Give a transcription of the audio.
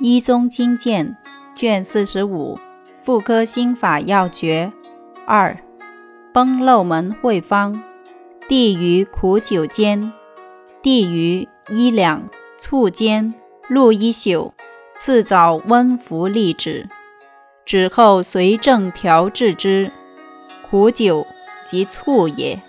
一宗经鉴卷四十五妇科心法要诀二崩漏门会方地于苦酒煎地于一两醋煎露一宿次早温服利止止后随症调治之苦酒即醋也。